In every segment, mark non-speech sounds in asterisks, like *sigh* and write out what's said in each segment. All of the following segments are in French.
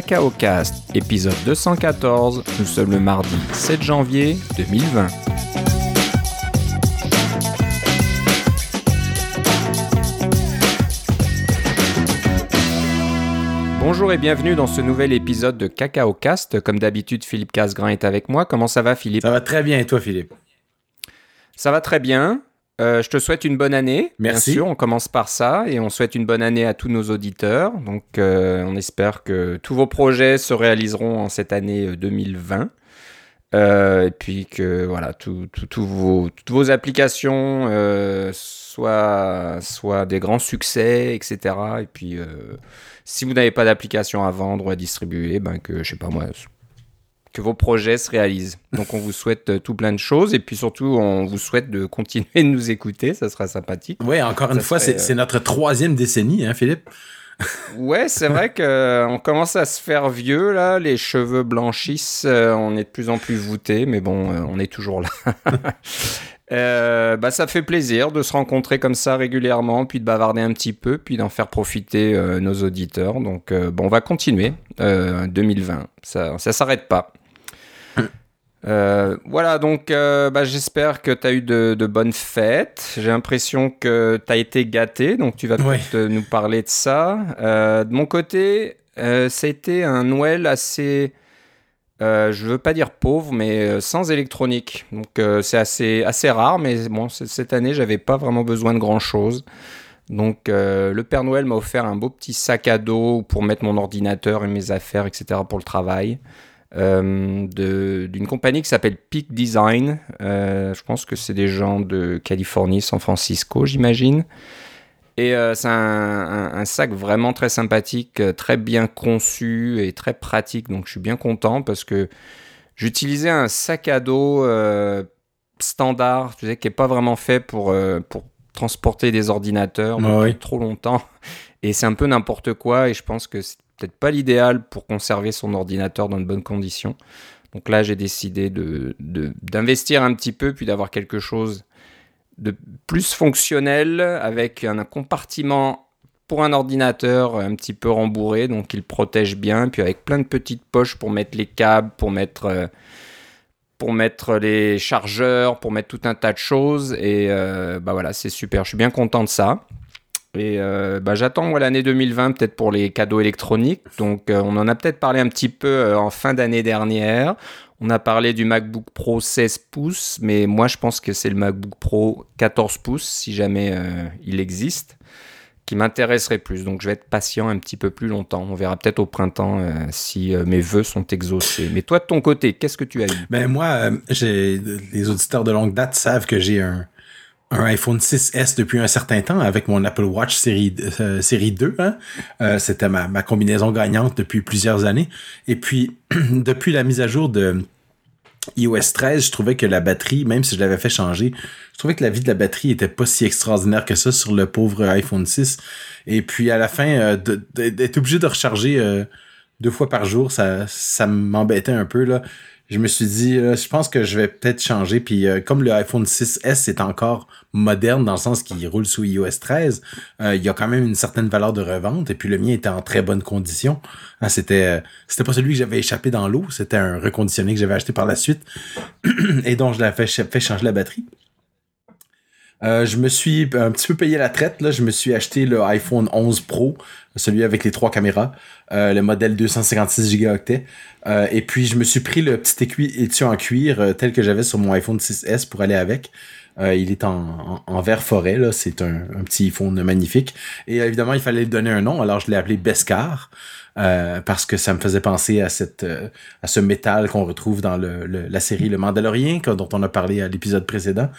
Cacao Cast, épisode 214. Nous sommes le mardi 7 janvier 2020. Bonjour et bienvenue dans ce nouvel épisode de Cacao Cast. Comme d'habitude, Philippe Casgrain est avec moi. Comment ça va, Philippe? Ça va très bien et toi, Philippe? Ça va très bien. Euh, je te souhaite une bonne année. Merci. Bien sûr, on commence par ça et on souhaite une bonne année à tous nos auditeurs. Donc, euh, on espère que tous vos projets se réaliseront en cette année 2020. Euh, et puis que voilà, tout, tout- tout vos, toutes vos applications euh, soient, soient des grands succès, etc. Et puis, euh, si vous n'avez pas d'application à vendre ou à distribuer, ben que je sais pas moi, que vos projets se réalisent. Donc on vous souhaite euh, tout plein de choses et puis surtout on vous souhaite de continuer de nous écouter, ça sera sympathique. Oui, encore une fois, serait, c'est notre troisième décennie, hein, Philippe *laughs* Ouais, c'est vrai que euh, commence à se faire vieux là, les cheveux blanchissent, euh, on est de plus en plus voûté, mais bon, euh, on est toujours là. *laughs* Euh, bah, ça fait plaisir de se rencontrer comme ça régulièrement, puis de bavarder un petit peu, puis d'en faire profiter euh, nos auditeurs. Donc euh, bon, on va continuer euh, 2020, ça ça s'arrête pas. Euh, voilà, donc euh, bah, j'espère que tu as eu de, de bonnes fêtes. J'ai l'impression que tu as été gâté, donc tu vas peut-être nous parler de ça. Euh, de mon côté, ça a été un Noël assez, je veux pas dire pauvre, mais sans électronique. Donc c'est assez, assez rare, mais bon, cette année, j'avais pas vraiment besoin de grand-chose. Donc le Père Noël m'a offert un beau petit sac à dos pour mettre mon ordinateur et mes affaires, etc. pour le travail d'une compagnie qui s'appelle Peak Design. Euh, je pense que c'est des gens de Californie, San Francisco, j'imagine. Et euh, c'est un, un- un sac vraiment très sympathique, euh, très bien conçu et très pratique. Donc je suis bien content parce que j'utilisais un sac à dos euh, standard, tu sais, qui n'est pas vraiment fait pour, euh, pour transporter des ordinateurs Ouais, depuis ouais. trop longtemps. Et c'est un peu n'importe quoi. Et je pense que c'est peut-être pas l'idéal pour conserver son ordinateur dans de bonnes conditions. Donc là, j'ai décidé de, de- d'investir un petit peu, puis d'avoir quelque chose de plus fonctionnel, avec un compartiment pour un ordinateur un petit peu rembourré, donc il protège bien, puis avec plein de petites poches pour mettre les câbles, pour mettre, euh, pour mettre les chargeurs, pour mettre tout un tas de choses. Et euh, bah voilà, c'est super, je suis bien content de ça. Et euh, bah, j'attends moi, l'année 2020 peut-être pour les cadeaux électroniques. Donc euh, on en a peut-être parlé un petit peu euh, en fin d'année dernière. On a parlé du MacBook Pro 16 pouces, mais moi je pense que c'est le MacBook Pro 14 pouces si jamais il existe, qui m'intéresserait plus. Donc je vais être patient un petit peu plus longtemps. On verra peut-être au printemps si mes vœux sont exaucés. Mais toi de ton côté, qu'est-ce que tu as eu? Ben moi, les auditeurs de longue date savent que j'ai un, un iPhone 6S depuis un certain temps avec mon Apple Watch série, euh, série 2. Hein. Euh, C'était ma, combinaison gagnante depuis plusieurs années. Et puis, *clears throat* depuis la mise à jour de iOS 13, je trouvais que la batterie, même si je l'avais fait changer, je trouvais que la vie de la batterie était pas si extraordinaire que ça sur le pauvre iPhone 6. Et puis à la fin, euh, d'être obligé de recharger euh, deux fois par jour, ça, ça m'embêtait un peu là. Je me suis dit, euh, je pense que je vais peut-être changer. Puis euh, comme le iPhone 6S est encore moderne dans le sens qu'il roule sous iOS 13, euh, il y a quand même une certaine valeur de revente. Et puis le mien était en très bonne condition. Hein, c'était euh, c'était pas celui que j'avais échappé dans l'eau, c'était un reconditionné que j'avais acheté par la suite *clears throat* et dont je l'avais fait changer la batterie. Euh, je me suis un petit peu payé la traite. Là. Je me suis acheté le iPhone 11 Pro, celui avec les trois caméras, euh, le modèle 256 Go. Euh, et puis, je me suis pris le petit étui en cuir euh, tel que j'avais sur mon iPhone 6S pour aller avec. Il est en, en, vert forêt. C'est un, un petit iPhone magnifique. Et évidemment, il fallait lui donner un nom, alors je l'ai appelé Beskar. Euh, parce que ça me faisait penser à cette euh, à ce métal qu'on retrouve dans le, le- la série Le Mandalorien, dont on a parlé à l'épisode précédent.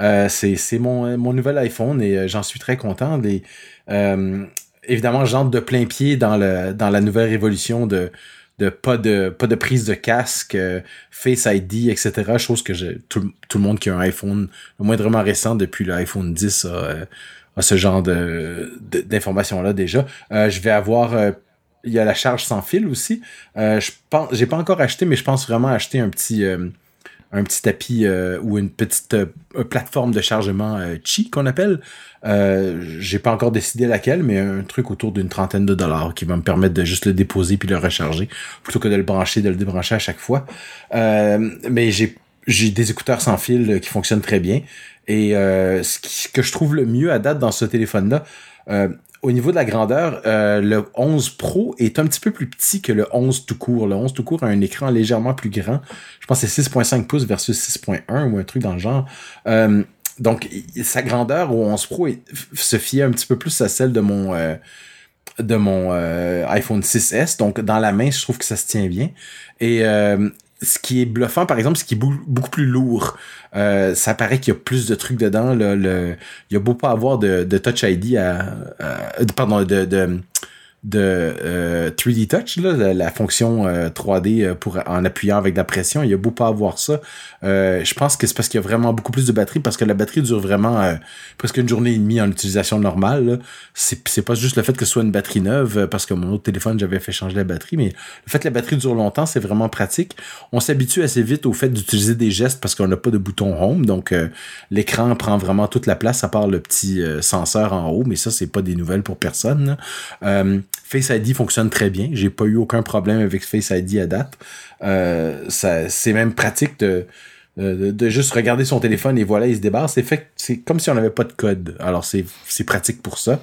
Euh, c'est mon, mon nouvel iPhone et euh, j'en suis très content. Les, euh, évidemment, j'entre de plein pied dans, le, dans la nouvelle révolution de, de pas de pas de prise de casque, euh, Face ID, etc. Chose que je, tout, tout le monde qui a un iPhone le moindrement récent depuis l'iPhone 10 a, euh, a ce genre de de- d'informations-là déjà. Euh, je vais avoir euh, il y a la charge sans fil aussi. Euh, je pense, j'ai pas encore acheté, mais je pense vraiment acheter un petit, euh, un petit tapis ou une petite plateforme de chargement Qi qu'on appelle. J'ai pas encore décidé laquelle, mais un truc autour d'une trentaine de dollars qui va me permettre de juste le déposer puis le recharger plutôt que de le brancher, de le débrancher à chaque fois. mais j'ai j'ai des écouteurs sans fil qui fonctionnent très bien. Et ce, que je trouve le mieux à date dans ce téléphone-là, au niveau de la grandeur, euh, le 11 Pro est un petit peu plus petit que le 11 tout court. Le 11 tout court a un écran légèrement plus grand. Je pense que c'est 6.5 pouces versus 6.1 ou un truc dans le genre. Euh, donc, sa grandeur au 11 Pro se fiait un petit peu plus à celle de mon euh, de mon iPhone 6S. Donc, dans la main, je trouve que ça se tient bien. Et ce qui est bluffant, par exemple, ce qui est beaucoup plus lourd. Euh, ça paraît qu'il y a plus de trucs dedans. Là, le, il y a beau pas avoir de, de Touch ID à, pardon, de de euh, 3D Touch, là, la, fonction 3D euh, euh, pour en appuyant avec de la pression. Il y a beau pas avoir ça. Euh, je pense que c'est parce qu'il y a vraiment beaucoup plus de batterie, parce que la batterie dure vraiment presque une journée et demie en utilisation normale. C'est pas juste le fait que ce soit une batterie neuve, parce que mon autre téléphone, j'avais fait changer la batterie, mais le fait que la batterie dure longtemps, c'est vraiment pratique. On s'habitue assez vite au fait d'utiliser des gestes parce qu'on n'a pas de bouton home, donc l'écran prend vraiment toute la place à part le petit senseur en haut, mais ça, c'est pas des nouvelles pour personne. Face ID fonctionne très bien. J'ai pas eu aucun problème avec Face ID à date. Euh, c'est même pratique de, de, juste regarder son téléphone et voilà, il se débarre. C'est fait, c'est comme si on n'avait pas de code. Alors c'est, pratique pour ça.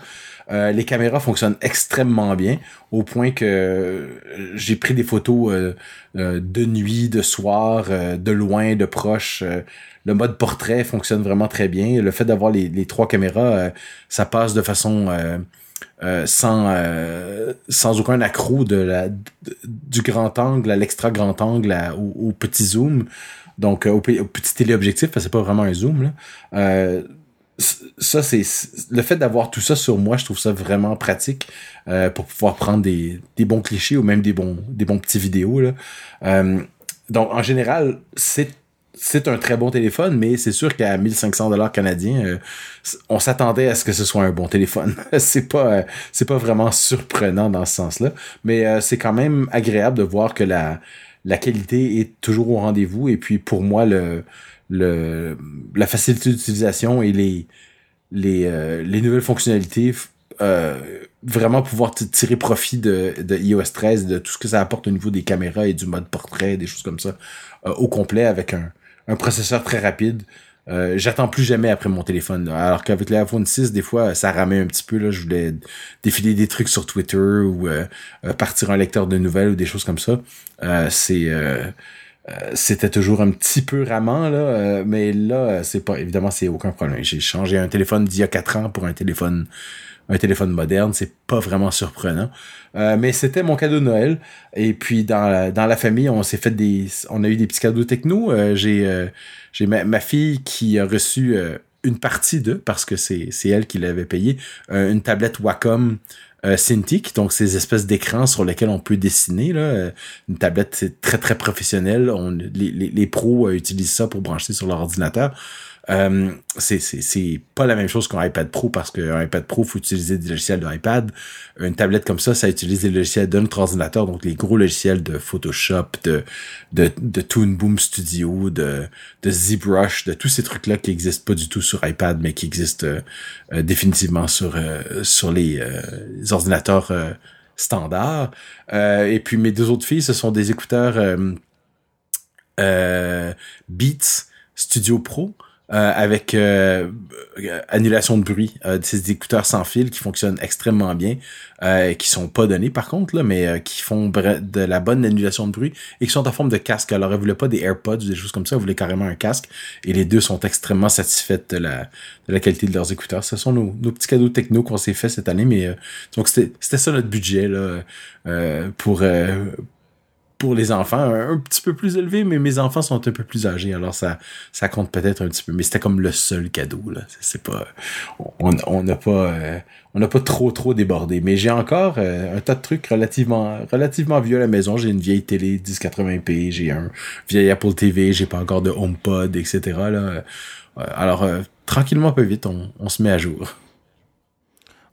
Euh, les caméras fonctionnent extrêmement bien, au point que j'ai pris des photos euh, de nuit, de soir, de loin, de proche. le mode portrait fonctionne vraiment très bien. Le fait d'avoir les, les trois caméras, ça passe de façon euh, sans euh, sans aucun accro de la du grand angle à l'extra grand angle au, petit zoom donc euh, au, petit téléobjectif parce que c'est pas vraiment un zoom là. ça c'est le fait d'avoir tout ça sur moi je trouve ça vraiment pratique pour pouvoir prendre des, des bons clichés ou même des bons des bons petits vidéos là donc en général c'est c'est un très bon téléphone, mais c'est sûr qu'à 1500 dollars canadiens, euh, on s'attendait à ce que ce soit un bon téléphone. *laughs* c'est pas, euh, c'est pas vraiment surprenant dans ce sens-là, mais euh, c'est quand même agréable de voir que la, la qualité est toujours au rendez-vous. Et puis pour moi, le, le, la facilité d'utilisation et les, les, les nouvelles fonctionnalités, vraiment pouvoir tirer profit de, de iOS 13, de tout ce que ça apporte au niveau des caméras et du mode portrait, des choses comme ça, au complet avec un un processeur très rapide. Euh, j'attends plus jamais après mon téléphone. Alors qu'avec l'iPhone 6, des fois, ça ramait un petit peu. Là, je voulais défiler des trucs sur Twitter ou euh, euh, partir un lecteur de nouvelles ou des choses comme ça. c'est c'était toujours un petit peu ramant là, mais là, c'est pas évidemment c'est aucun problème. J'ai changé un téléphone d'il y a quatre ans pour un téléphone un téléphone moderne, c'est pas vraiment surprenant. Euh, mais c'était mon cadeau de Noël. Et puis dans la, dans la famille, on s'est fait des, on a eu des petits cadeaux techno. Euh, j'ai euh, j'ai ma, ma, fille qui a reçu une partie de, parce que c'est c'est elle qui l'avait payé, une tablette Wacom. Cintiq, donc ces espèces d'écrans sur lesquels on peut dessiner. Là. Une tablette, c'est très très professionnel. On, les, pros utilisent ça pour brancher sur leur ordinateur. Euh, c'est pas la même chose qu'un iPad Pro parce qu'un iPad Pro, faut utiliser des logiciels de iPad. Une tablette comme ça, ça utilise des logiciels de notre ordinateur, donc les gros logiciels de Photoshop, de, de, de Toon Boom Studio, de, de ZBrush, de tous ces trucs-là qui existent pas du tout sur iPad, mais qui existent euh, définitivement sur, euh, sur les, les ordinateurs standards. et puis mes deux autres filles, ce sont des écouteurs Beats Studio Pro. Euh, avec euh, annulation de bruit, euh, ces écouteurs sans fil qui fonctionnent extrêmement bien, qui sont pas donnés par contre là, mais qui font de la bonne annulation de bruit et qui sont en forme de casque. Alors elle voulait pas des AirPods ou des choses comme ça, elle voulait carrément un casque et les deux sont extrêmement satisfaits de la, de la qualité de leurs écouteurs. Ce sont nos, nos petits cadeaux techno qu'on s'est fait cette année, mais donc c'était c'était ça notre budget là pour pour les enfants un, petit peu plus élevé, mais mes enfants sont un peu plus âgés, alors ça, ça compte peut-être un petit peu. Mais c'était comme le seul cadeau, là. C'est pas, on n'a pas, euh, on n'a pas trop trop débordé. Mais j'ai encore euh, un tas de trucs relativement, relativement vieux à la maison. J'ai une vieille télé 1080p, j'ai un vieil Apple TV, j'ai pas encore de HomePod, etc. Là. Euh, alors tranquillement, peu vite, on, on se met à jour.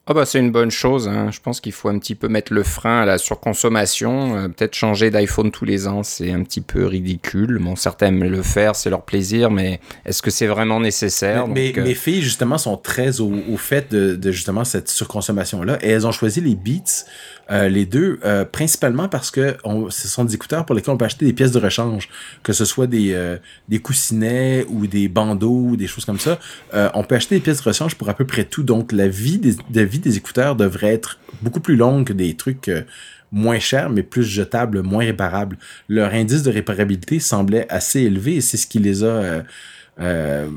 Oh bah c'est une bonne chose. Hein. Je pense qu'il faut un petit peu mettre le frein à la surconsommation. Euh, peut-être changer d'iPhone tous les ans, c'est un petit peu ridicule. Bon, certains aiment le faire, c'est leur plaisir, mais est-ce que c'est vraiment nécessaire? Mais, Donc, euh, mes filles, justement, sont très au, au fait de, de, justement cette surconsommation-là. Et elles ont choisi les Beats, euh, les deux, euh, principalement parce que on, ce sont des écouteurs pour lesquels on peut acheter des pièces de rechange, que ce soit des, euh, des coussinets ou des bandeaux ou des choses comme ça. Euh, on peut acheter des pièces de rechange pour à peu près tout. Donc, la vie des, la vie des écouteurs devrait être beaucoup plus longue que des trucs euh, moins chers, mais plus jetables, moins réparables. Leur indice de réparabilité semblait assez élevé et c'est ce qui les a... Euh, euh,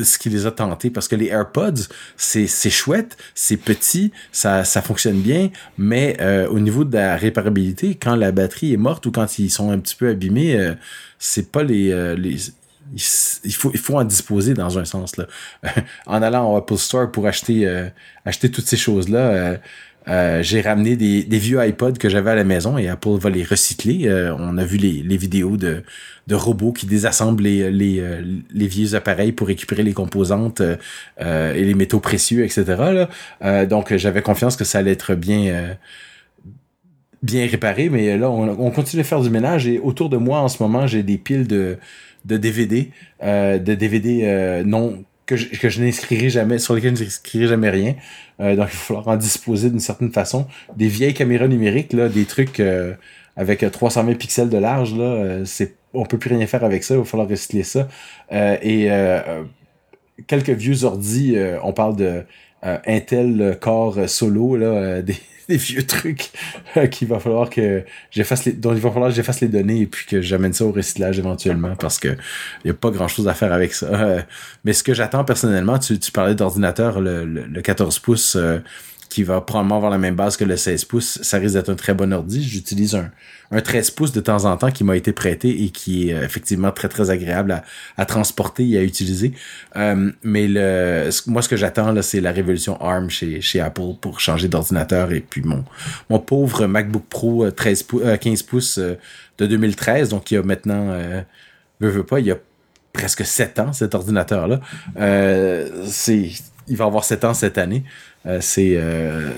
ce qui les a tentés parce que les AirPods c'est chouette c'est petit ça fonctionne bien mais au niveau de la réparabilité quand la batterie est morte ou quand ils sont un petit peu abîmés c'est pas les il faut, il faut en disposer dans un sens là. *laughs* en allant au Apple Store pour acheter euh, acheter toutes ces choses là euh, j'ai ramené des, des vieux iPods que j'avais à la maison et Apple va les recycler. Euh, on a vu les, les vidéos de, de robots qui désassemblent les, les, euh, les vieux appareils pour récupérer les composantes euh, et les métaux précieux, etc. Là. Euh, donc j'avais confiance que ça allait être bien bien réparé, mais là on, on, continue de faire du ménage et autour de moi en ce moment j'ai des piles de, de DVD, de DVD non que je, que je n'inscrirai jamais, sur lesquels je n'inscrirai jamais rien. Euh, donc, il va falloir en disposer d'une certaine façon. Des vieilles caméras numériques, là, des trucs euh, avec 320 pixels de large, là, euh, c'est, on peut plus rien faire avec ça, il va falloir recycler ça. et quelques vieux ordi, on parle de Intel Core Solo, là, des, *laughs* des vieux trucs euh, qu'il va falloir que j'efface les dont il va falloir que j'efface les données et puis que j'amène ça au recyclage éventuellement parce que il y a pas grand chose à faire avec ça. Euh, mais ce que j'attends personnellement tu, tu parlais d'ordinateur le, le, le, 14 pouces euh, qui va probablement avoir la même base que le 16 pouces, ça risque d'être un très bon ordi. J'utilise un, un 13 pouces de temps en temps qui m'a été prêté et qui est effectivement très très agréable à, à transporter et à utiliser. Euh, mais le, moi ce que j'attends là, c'est la révolution ARM chez, chez Apple pour changer d'ordinateur et puis mon, mon pauvre MacBook Pro 13 pou euh, 15 pouces euh, de 2013, donc il y a maintenant, euh, veux, veux pas, il y a presque 7 ans cet ordinateur là. Euh, c'est il va avoir 7 ans cette année. Euh, c'est euh,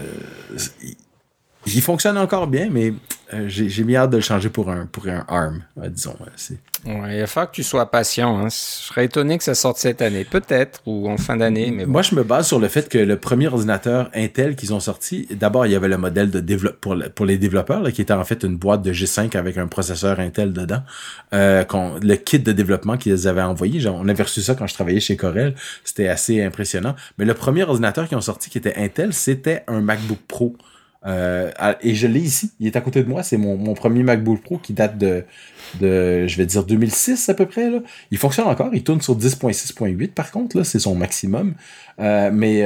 il fonctionne encore bien, mais euh, j'ai mis hâte de le changer pour un, pour un ARM, euh, disons. c'est ouais, il va falloir que tu sois patient. Hein. Je serais étonné que ça sorte cette année, peut-être, ou en fin d'année. Mais bon. Moi, je me base sur le fait que le premier ordinateur Intel qu'ils ont sorti, d'abord, il y avait le modèle de développe pour, pour les développeurs, là, qui était en fait une boîte de G5 avec un processeur Intel dedans. Euh, le kit de développement qu'ils avaient envoyé, genre, on avait reçu ça quand je travaillais chez Corel. C'était assez impressionnant. Mais le premier ordinateur qu'ils ont sorti qui était Intel, c'était un MacBook Pro. Euh, et je l'ai ici, il est à côté de moi, c'est mon, premier MacBook Pro qui date de, je vais dire 2006 à peu près. Il fonctionne encore, il tourne sur 10.6.8 par contre, c'est son maximum. Euh, mais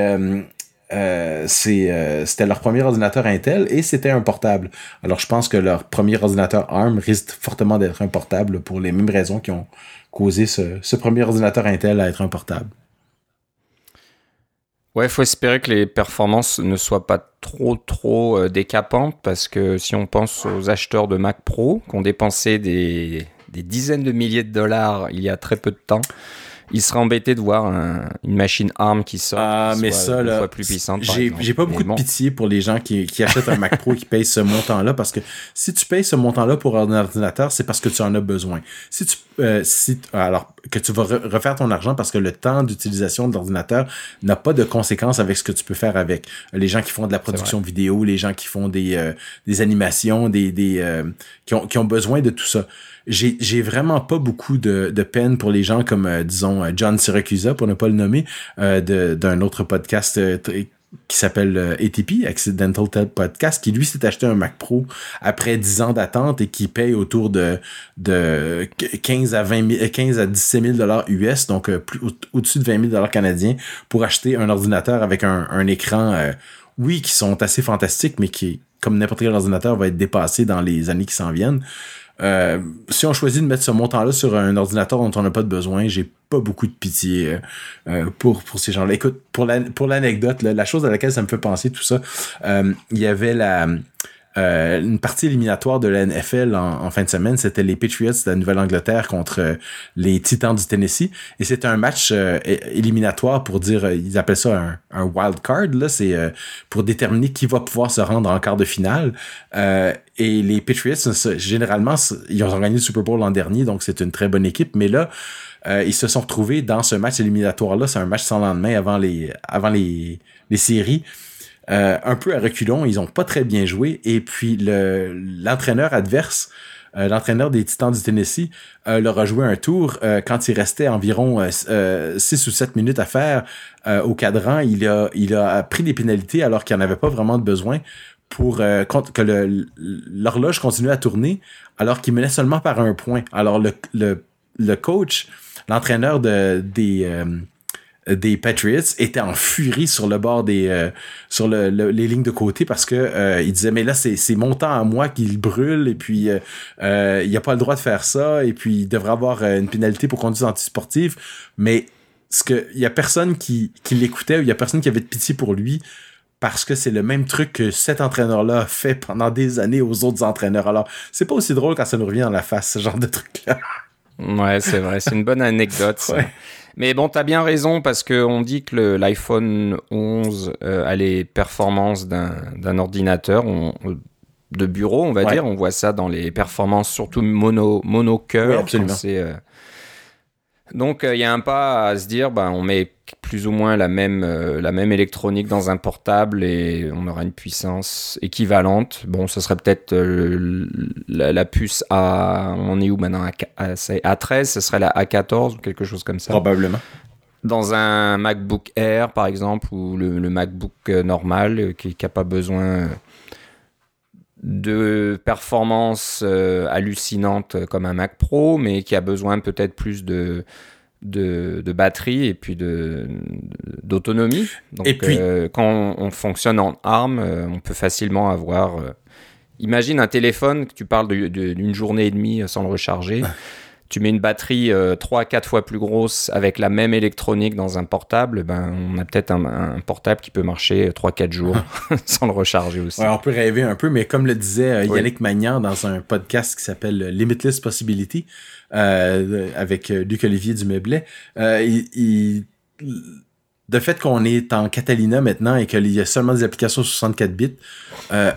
euh, c'était leur premier ordinateur Intel et c'était un portable. Alors je pense que leur premier ordinateur ARM risque fortement d'être un portable pour les mêmes raisons qui ont causé ce, ce premier ordinateur Intel à être un portable. Ouais, il faut espérer que les performances ne soient pas trop trop euh, décapantes parce que si on pense aux acheteurs de Mac Pro qui ont dépensé des, des dizaines de milliers de dollars il y a très peu de temps, il serait embêté de voir un, une machine ARM qui sort ah, qui mais ça, là, plus puissante. J'ai, pas beaucoup de pitié pour les gens qui, qui achètent un Mac Pro et qui payent ce montant-là parce que si tu payes ce montant-là pour un ordinateur, c'est parce que tu en as besoin. Si tu, euh, si, alors, que tu vas re refaire ton argent parce que le temps d'utilisation de l'ordinateur n'a pas de conséquences avec ce que tu peux faire avec. Les gens qui font de la production vidéo, les gens qui font des, euh, des animations, des, des, euh, qui ont, qui ont besoin de tout ça j'ai, vraiment pas beaucoup de, de peine pour les gens comme, euh, disons, John Syracusa, pour ne pas le nommer, euh, d'un autre podcast euh, qui s'appelle euh, ATP, Accidental Ted Podcast, qui lui s'est acheté un Mac Pro après 10 ans d'attente et qui paye autour de, de 15 à 20 000, 15 à 17 000 dollars US, donc euh, plus, au- au-dessus de 20 000 dollars canadiens pour acheter un ordinateur avec un, un écran, euh, oui, qui sont assez fantastiques, mais qui, comme n'importe quel ordinateur, va être dépassé dans les années qui s'en viennent. Euh, si on choisit de mettre ce montant-là sur un ordinateur dont on n'a pas de besoin, j'ai pas beaucoup de pitié euh, pour pour ces gens-là. Écoute, pour la, pour l'anecdote, la chose à laquelle ça me fait penser tout ça, euh, il y avait la une partie éliminatoire de la NFL en, fin de semaine. C'était les Patriots de la Nouvelle-Angleterre contre les Titans du Tennessee. Et c'était un match éliminatoire pour dire, ils appellent ça un, un wild card. Là, c'est pour déterminer qui va pouvoir se rendre en quart de finale. et les Patriots, généralement, ils ont gagné le Super Bowl l'an dernier, donc c'est une très bonne équipe. Mais là, euh, ils se sont retrouvés dans ce match éliminatoire-là. C'est un match sans lendemain avant les, avant les, les séries. Euh, un peu à reculons, ils ont pas très bien joué. Et puis le l'entraîneur adverse, euh, l'entraîneur des Titans du Tennessee, leur a joué un tour quand il restait environ 6 ou 7 minutes à faire au cadran. Il a, il a pris des pénalités alors qu'il n'y en avait pas vraiment de besoin pour que l'horloge continue à tourner alors qu'il menait seulement par un point. Alors le, le, le coach l'entraîneur de, des, euh, des Patriots était en furie sur le bord des euh, sur le, les lignes de côté parce que euh, il disait mais là c'est c'est mon temps à moi qu'il brûle et puis euh, il a pas le droit de faire ça et puis il devrait avoir une pénalité pour conduite antisportive mais ce que il y a personne qui qui l'écoutait il y a personne qui avait de pitié pour lui parce que c'est le même truc que cet entraîneur-là a fait pendant des années aux autres entraîneurs. Alors, c'est pas aussi drôle quand ça nous revient en la face, ce genre de truc-là. Ouais, c'est vrai, c'est une bonne anecdote. Mais bon, t'as bien raison parce qu'on dit que l'iPhone 11 euh, a les performances d'un ordinateur de bureau, on va dire. On voit ça dans les performances surtout mono, mono cœur. absolument. Euh, donc il y a un pas à se dire, bah, on met plus ou moins la même, euh, la même électronique dans un portable et on aura une puissance équivalente. Bon, ce serait peut-être euh, la, puce A, on est où maintenant A, A13, ce serait la A14 ou quelque chose comme ça. Probablement. Dans un MacBook Air, par exemple, ou le, MacBook euh, normal, qui n'a pas besoin de performances hallucinantes comme un Mac Pro, mais qui a besoin peut-être plus de de, batterie et puis d'autonomie. Donc, et puis, euh, quand on, fonctionne en ARM, euh, on peut facilement avoir. Euh, imagine un téléphone que tu parles d'une journée et demie sans le recharger. *laughs* tu mets une batterie 3 à 4 fois plus grosse avec la même électronique dans un portable, ben, on a peut-être un, portable qui peut marcher 3-4 jours *laughs* *laughs* sans le recharger aussi. on peut rêver un peu, mais comme le disait Yannick Magnan dans un podcast qui s'appelle Limitless Possibility, euh, avec euh, Luc Olivier du Meublé. Euh, il, de fait qu'on est en Catalina maintenant et qu'il y a seulement des applications 64 bits,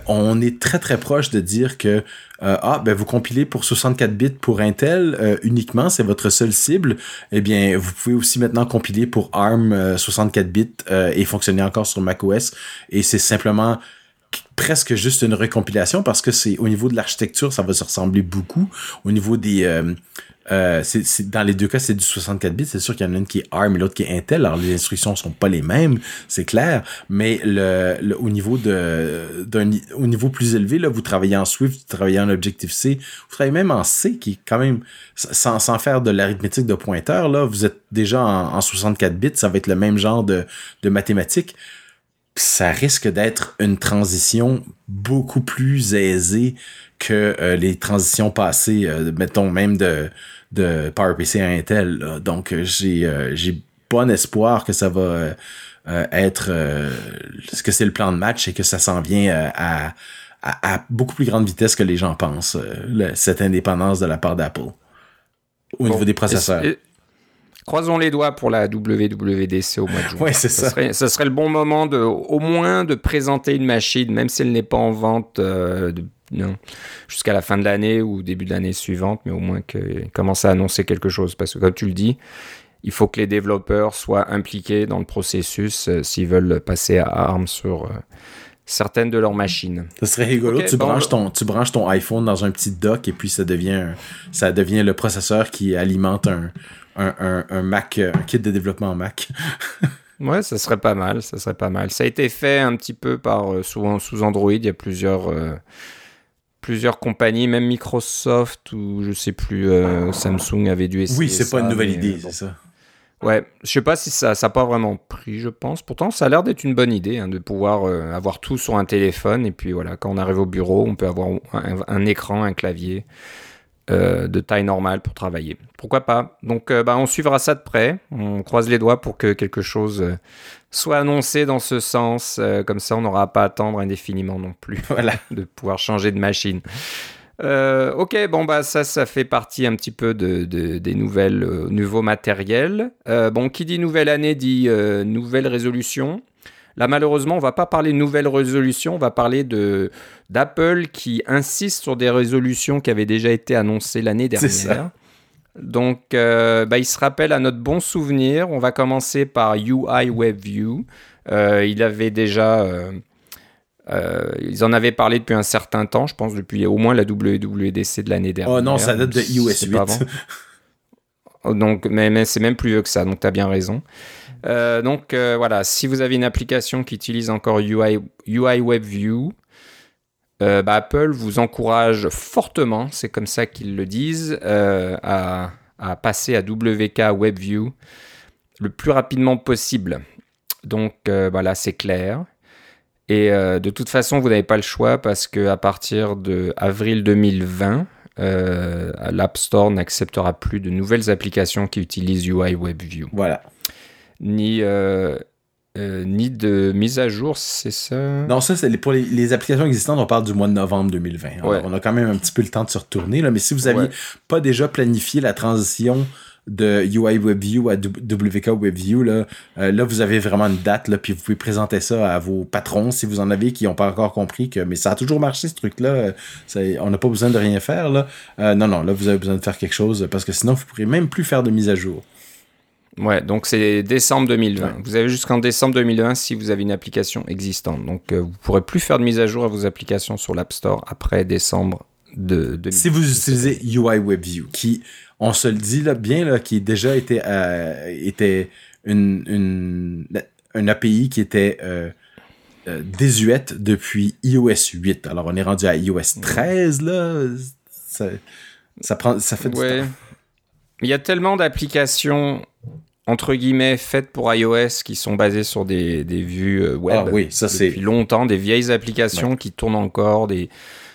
on est très très proche de dire que ah ben vous compilez pour 64 bits pour Intel uniquement, c'est votre seule cible. Eh bien, vous pouvez aussi maintenant compiler pour ARM 64 bits et fonctionner encore sur macOS. Et c'est simplement presque juste une recompilation parce que c'est au niveau de l'architecture, ça va se ressembler beaucoup. Au niveau des euh, euh, c'est, dans les deux cas, c'est du 64 bits. C'est sûr qu'il y en a une qui est ARM et l'autre qui est Intel. Alors, les instructions sont pas les mêmes, c'est clair. Mais le, au niveau de, d'un, au niveau plus élevé, là, vous travaillez en Swift, vous travaillez en Objective-C, vous travaillez même en C, qui est quand même, sans, sans faire de l'arithmétique de pointeur, là, vous êtes déjà en, en 64 bits. Ça va être le même genre de, de mathématiques ça risque d'être une transition beaucoup plus aisée que euh, les transitions passées, euh, mettons même de, de PowerPC à Intel. Donc euh, j'ai j'ai bon espoir que ça va être que c'est le plan de match et que ça s'en vient à, à, beaucoup plus grande vitesse que les gens pensent, cette indépendance de la part d'Apple au niveau des processeurs. Croisons les doigts pour la WWDC au mois de juin. ouais, c'est ça. Serait, ce serait le bon moment de, au moins de présenter une machine, même si elle n'est pas en vente euh, jusqu'à la fin de l'année ou début de l'année suivante, mais au moins qu'elle commence à annoncer quelque chose. Parce que comme tu le dis, il faut que les développeurs soient impliqués dans le processus euh, s'ils veulent passer à ARM sur euh, certaines de leurs machines. Ce serait rigolo. tu, branches ton, tu branches ton iPhone dans un petit dock et puis ça devient, ça devient le processeur qui alimente un, un, un, Mac, un kit de développement Mac. *laughs* ouais, ça serait pas mal, ça serait pas mal. Ça a été fait un petit peu par euh, souvent sous Android. Il y a plusieurs euh, plusieurs compagnies, même Microsoft ou je sais plus euh, Samsung avait dû essayer. Oui, c'est pas une nouvelle idée, c'est ça. Ouais, je sais pas si ça ça pas vraiment pris, je pense. Pourtant, ça a l'air d'être une bonne idée hein, de pouvoir avoir tout sur un téléphone et puis voilà, quand on arrive au bureau, on peut avoir un écran, un clavier. Euh, de taille normale pour travailler. Pourquoi pas? Donc euh, bah, on suivra ça de près, on croise les doigts pour que quelque chose euh, soit annoncé dans ce sens. comme ça, on n'aura pas à attendre indéfiniment non plus. Voilà. *laughs* de pouvoir changer de machine. Euh, ok, bon bah ça, ça fait partie un petit peu de, des nouvelles, euh, nouveaux matériels. Euh, bon, qui dit nouvelle année dit nouvelle résolution. Là, malheureusement, on va pas parler de nouvelle résolution, on va parler de d'Apple qui insiste sur des résolutions qui avaient déjà été annoncées l'année dernière. Donc, bah, il se rappelle à notre bon souvenir. On va commencer par UI WebView. il avait déjà euh, ils en avaient parlé depuis un certain temps, je pense depuis au moins la WWDC de l'année dernière. Oh non, ça date de iOS 8. donc, mais, mais c'est même plus vieux que ça, donc tu as bien raison. Euh, donc euh, voilà, si vous avez une application qui utilise encore UI, UI WebView, bah, Apple vous encourage fortement, c'est comme ça qu'ils le disent, à, à, passer à WK WebView le plus rapidement possible. Donc voilà, c'est clair. Et euh, de toute façon, vous n'avez pas le choix parce qu'à partir de avril 2020, euh, l'App Store n'acceptera plus de nouvelles applications qui utilisent UI WebView. Voilà. Ni, euh, ni de mise à jour, c'est ça? Non, ça, c'est pour les, applications existantes, on parle du mois de novembre 2020. on a quand même un petit peu le temps de se retourner, là, mais si vous n'aviez pas déjà planifié la transition de UI WebView à WK WebView, là, euh, là, vous avez vraiment une date, là, puis vous pouvez présenter ça à vos patrons si vous en avez qui n'ont pas encore compris que, mais ça a toujours marché, ce truc-là. Euh, on n'a pas besoin de rien faire, là. Euh, non, non, là, vous avez besoin de faire quelque chose parce que sinon, vous ne pourrez même plus faire de mise à jour. Ouais, donc c'est décembre 2020. Vous avez jusqu'en décembre 2020 si vous avez une application existante. Donc vous ne pourrez plus faire de mise à jour à vos applications sur l'App Store après décembre de, de Si vous utilisez UI WebView, qui on se le dit là, bien, là, qui déjà était, euh, était une, une, un API qui était euh, euh, désuète depuis iOS 8. Alors, on est rendu à iOS 13, là. Ça, ça, prend, ça fait du temps. Il y a tellement d'applications entre guillemets faites pour iOS qui sont basées sur des, des vues web ah, oui, ça depuis longtemps, des vieilles applications qui tournent encore, des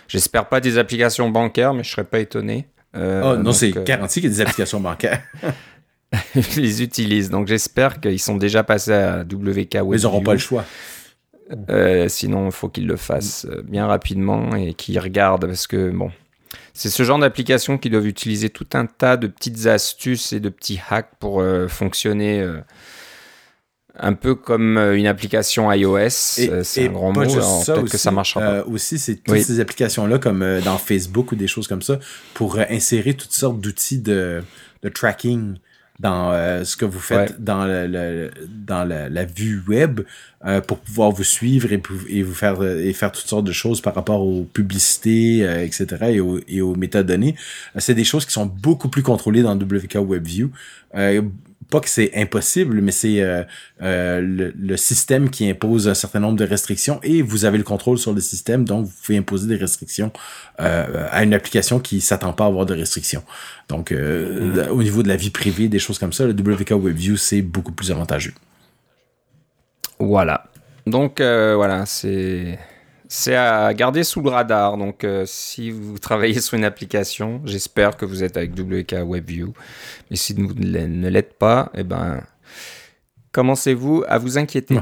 j'espère pas des applications bancaires, mais je serais pas étonné. Euh, oh, non, c'est euh, garanti qu'il y a des applications bancaires. *laughs* ils les utilisent. Donc j'espère qu'ils sont déjà passés à WK Web. Ils n'auront pas le choix. Euh, sinon, il faut qu'ils le fassent bien rapidement et qu'ils regardent parce que bon, c'est ce genre d'application qui doivent utiliser tout un tas de petites astuces et de petits hacks pour fonctionner un peu comme euh, une application iOS. Euh, c'est un grand mot. Peut-être que ça marchera pas. Euh, aussi, c'est toutes ces applications-là, comme dans Facebook ou des choses comme ça, pour insérer toutes sortes d'outils de, de, tracking dans ce que vous faites dans, le, dans la, vue web pour pouvoir vous suivre et, et, vous faire et faire toutes sortes de choses par rapport aux publicités, etc. et aux, et aux métadonnées. c'est des choses qui sont beaucoup plus contrôlées dans WK WebView pas que c'est impossible, mais c'est euh, euh, le, système qui impose un certain nombre de restrictions et vous avez le contrôle sur le système, donc vous pouvez imposer des restrictions euh, à une application qui s'attend pas à avoir de restrictions. Donc, mm. au niveau de la vie privée, des choses comme ça, le WK WebView, c'est beaucoup plus avantageux. Voilà. Donc, voilà, c'est c'est à garder sous le radar. Donc, euh, si vous travaillez sur une application, j'espère que vous êtes avec WK WebView. Mais si vous ne l'êtes pas, eh ben, commencez-vous à vous inquiéter.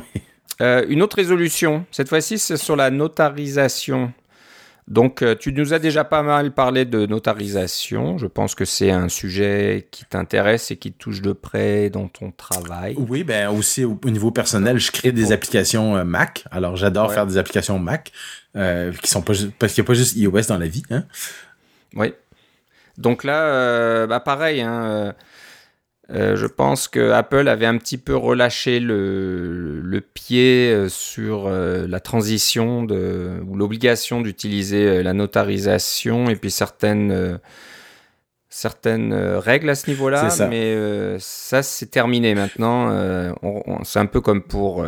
Euh, une autre résolution, cette fois-ci, c'est sur la notarisation donc, euh, tu nous as déjà pas mal parlé de notarisation. Je pense que c'est un sujet qui t'intéresse et qui touche de près dans ton travail. Oui, ben aussi au, niveau personnel, je crée des applications euh, Mac. Alors, j'adore faire des applications Mac euh, qui sont pas parce qu'il n'y a pas juste iOS dans la vie. Hein? Oui. Donc là, bah pareil. Hein, euh, je pense que Apple avait un petit peu relâché le, le pied euh, sur euh, la transition de, ou l'obligation d'utiliser la notarisation et puis certaines, certaines règles à ce niveau-là. Mais ça, c'est terminé maintenant. c'est un peu comme pour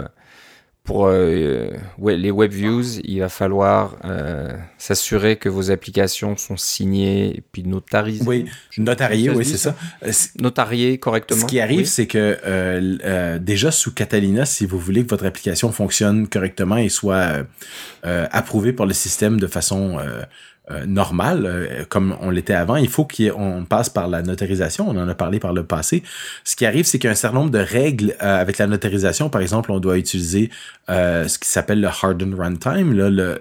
pour euh, les web views, il va falloir euh, s'assurer que vos applications sont signées et puis notarisées. Oui, notariées, oui, c'est ça. Euh, notariées correctement. Ce qui arrive, c'est que déjà sous Catalina, si vous voulez que votre application fonctionne correctement et soit approuvée par le système de façon normal, comme on l'était avant. Il faut qu'on passe par la notarisation. On en a parlé par le passé. Ce qui arrive, c'est qu'il y a un certain nombre de règles avec la notarisation. Par exemple, on doit utiliser ce qui s'appelle le hardened runtime, là, le,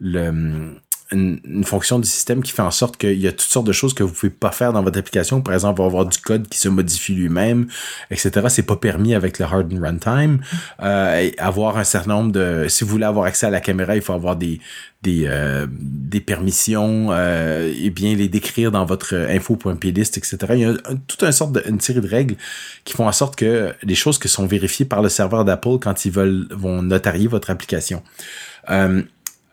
le une, fonction du système qui fait en sorte qu'il y a toutes sortes de choses que vous pouvez pas faire dans votre application. Par exemple, avoir du code qui se modifie lui-même, etc. C'est pas permis avec le hardened runtime. Euh, avoir un certain nombre de, si vous voulez avoir accès à la caméra, il faut avoir des des, euh, des permissions euh, et bien les décrire dans votre info.plist, etc. Il y a toute une sorte de, une série de règles qui font en sorte que les choses qui sont vérifiées par le serveur d'Apple quand ils veulent vont notarier votre application. Euh,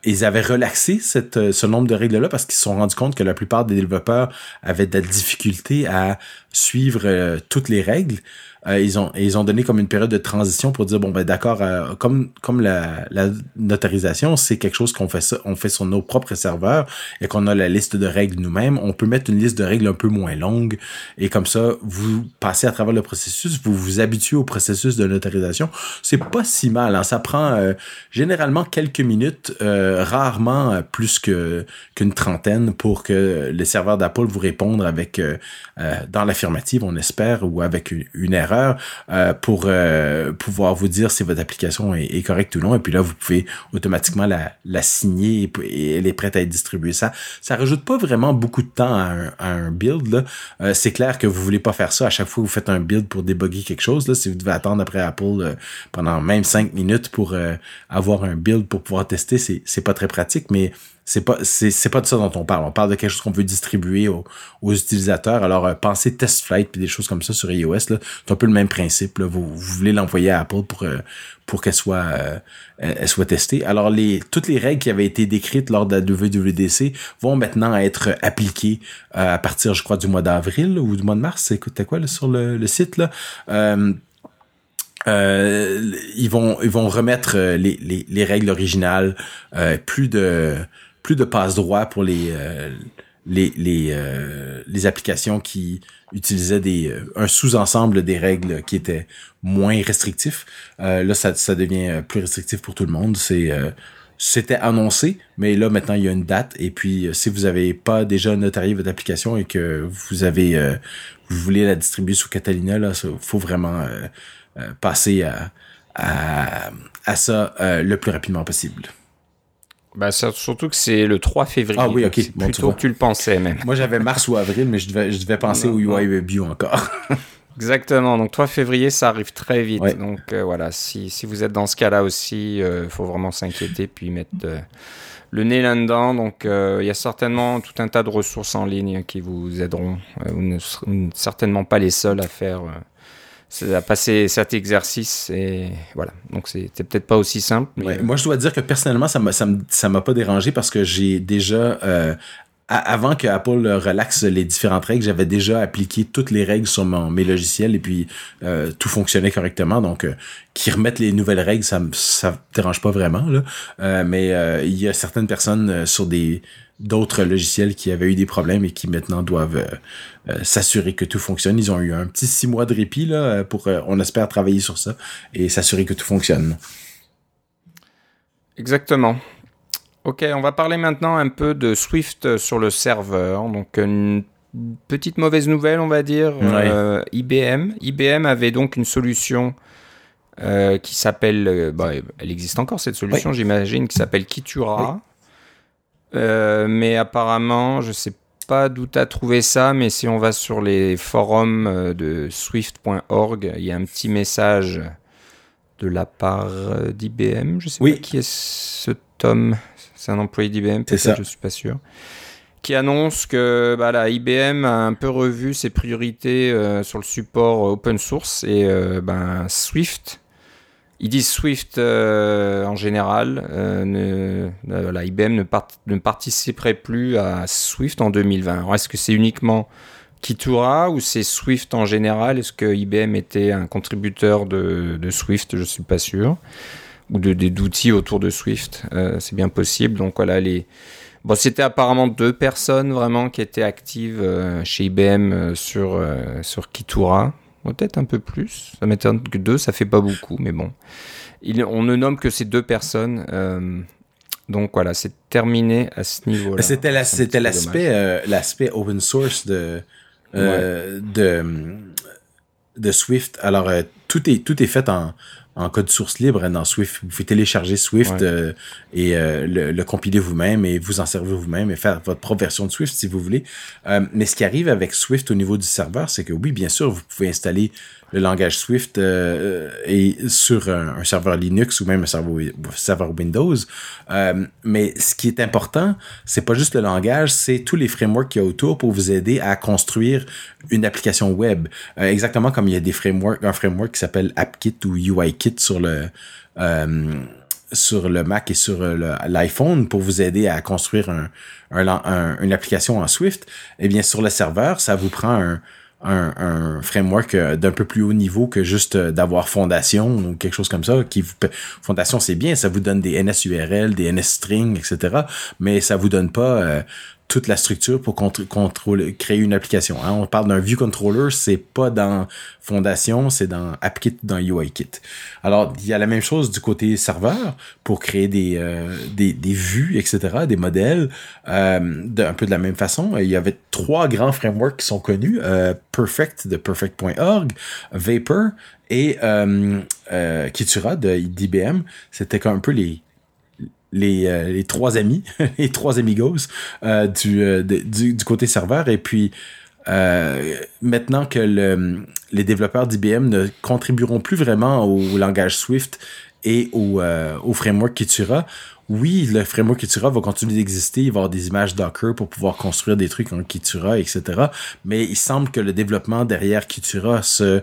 ils avaient relaxé euh, ce nombre de règles-là parce qu'ils se sont rendus compte que la plupart des développeurs avaient de la difficulté à suivre euh, toutes les règles. Euh, ils ont ils ont donné comme une période de transition pour dire bon ben d'accord euh, comme comme la, la notarisation c'est quelque chose qu'on fait ça on fait sur nos propres serveurs et qu'on a la liste de règles nous-mêmes on peut mettre une liste de règles un peu moins longue et comme ça vous passez à travers le processus vous vous habituez au processus de notarisation c'est pas si mal hein. ça prend euh, généralement quelques minutes rarement plus que qu'une trentaine pour que les serveurs d'Apple vous répondent avec dans l'affirmative on espère ou avec une erreur euh, pour euh, pouvoir vous dire si votre application est, correcte ou non. Et puis là, vous pouvez automatiquement la, signer et, elle est prête à être distribuée. Ça, ça rajoute pas vraiment beaucoup de temps à un, build. Euh, c'est clair que vous voulez pas faire ça à chaque fois que vous faites un build pour débugger quelque chose. Là, si vous devez attendre après Apple pendant même cinq minutes pour avoir un build pour pouvoir tester, c'est pas très pratique, mais c'est pas c'est pas de ça dont on parle. On parle de quelque chose qu'on veut distribuer aux, utilisateurs. Alors euh, pensez test flight puis des choses comme ça sur iOS c'est un peu le même principe. Là. Vous, voulez l'envoyer à Apple pour euh, pour qu'elle soit euh, elle soit testée. Alors les toutes les règles qui avaient été décrites lors de la WWDC vont maintenant être appliquées à partir, je crois, du mois d'avril ou du mois de mars. C'était quoi là, sur le, le site là? ils vont ils vont remettre les, les, les règles originales, plus de plus de passe-droit pour les euh, les les, euh, les applications qui utilisaient des euh, un sous-ensemble des règles qui étaient moins restrictifs. là, ça, ça devient plus restrictif pour tout le monde. C'est c'était annoncé, mais là maintenant il y a une date et puis si vous avez pas déjà notarié votre application et que vous avez vous voulez la distribuer sous Catalina là, faut vraiment passer à, à ça le plus rapidement possible. Bah, surtout que c'est le 3 février. Ah oui, ok. plutôt que tu le pensais même. Moi, j'avais mars ou avril, mais je devais, je devais penser au UI Bio encore. *laughs* Exactement. Donc 3 février, ça arrive très vite. Donc euh, voilà, si, si, vous êtes dans ce cas-là aussi, il euh, faut vraiment s'inquiéter puis mettre euh, le nez là-dedans. Donc il y a certainement tout un tas de ressources en ligne qui vous aideront. vous ne serez certainement pas les seuls à faire à passer cet exercice et voilà. Donc c'était peut-être pas aussi simple. moi, je dois dire que personnellement, ça m'a ça m'a pas dérangé parce que j'ai déjà euh, avant que Apple relaxe les différentes règles, j'avais déjà appliqué toutes les règles sur mon, mes logiciels et puis euh, tout fonctionnait correctement. Donc, euh, qu'ils remettent les nouvelles règles, ça ça dérange pas vraiment. Là. mais il y a certaines personnes sur des d'autres logiciels qui avaient eu des problèmes et qui maintenant doivent euh, euh, s'assurer que tout fonctionne. Ils ont eu un petit six mois de répit là pour, euh, on espère travailler sur ça et s'assurer que tout fonctionne. Exactement. Ok, on va parler maintenant un peu de Swift sur le serveur. Donc une petite mauvaise nouvelle, on va dire. IBM. IBM avait donc une solution qui s'appelle, bah, elle existe encore cette solution, j'imagine, qui s'appelle Kitura. Euh, mais apparemment, je sais pas d'où tu as trouvé ça, mais si on va sur les forums euh, de swift.org, il y a un petit message de la part euh, d'IBM. Je sais pas qui est ce Tom. C'est un employé d'IBM, peut-être, je suis pas sûr. Qui annonce que bah, là, IBM a un peu revu ses priorités sur le support open source et ben, Swift ils disent Swift euh, en général. Euh, ne, IBM ne, participerait plus à Swift en 2020. Est-ce que c'est uniquement Kitura ou c'est Swift en général? Est-ce que IBM était un contributeur de, Swift? Je ne suis pas sûr. Ou d'outils autour de Swift. Euh, c'est bien possible. Donc voilà, les. Bon, c'était apparemment deux personnes vraiment qui étaient actives chez IBM sur, sur Kitura peut-être un peu plus. Ça m'étonne que deux, ça fait pas beaucoup, mais bon. on ne nomme que ces deux personnes. Euh, Donc voilà, c'est terminé à ce niveau-là. C'était l'aspect l'aspect open source de de de Swift. Alors tout est tout est fait en en code source libre dans Swift. Vous pouvez télécharger Swift euh, et euh, le, compiler vous-même et vous en servir vous-même et faire votre propre version de Swift si vous voulez. Euh, mais ce qui arrive avec Swift au niveau du serveur, c'est que oui, bien sûr, vous pouvez installer le langage Swift euh, est sur un, serveur Linux ou même un serveur, Windows. Euh, mais ce qui est important, c'est pas juste le langage, c'est tous les frameworks qu'il y a autour pour vous aider à construire une application web. Euh, exactement comme il y a des frameworks, un framework qui s'appelle AppKit ou UIKit sur le sur le Mac et sur l'iPhone pour vous aider à construire un, une application en Swift. Eh bien, sur le serveur, ça vous prend un, framework euh, d'un peu plus haut niveau que juste euh, d'avoir Fondation ou quelque chose comme ça. Qui Fondation, c'est bien, ça vous donne des NSURL, des NSString, etc. Mais ça vous donne pas euh, toute la structure pour contrôler, créer une application. Hein. On parle d'un view controller, c'est pas dans Fondation, c'est dans AppKit, dans UIKit. Alors, il y a la même chose du côté serveur pour créer des, euh, des, vues, etc., des modèles, euh, un peu de la même façon. Il y avait trois grands frameworks qui sont connus, euh, Perfect de perfect.org, Vapor et euh, Kitura de d'IBM. C'était un peu les, les, euh, les trois amis, *laughs* les trois amigos euh, du, euh, du, du, côté serveur. Et puis, maintenant que le, les développeurs d'IBM ne contribueront plus vraiment au langage Swift et au, au framework Kitura, oui, le framework Kitura va continuer d'exister, il va y avoir des images Docker pour pouvoir construire des trucs en Kitura, etc. Mais il semble que le développement derrière Kitura se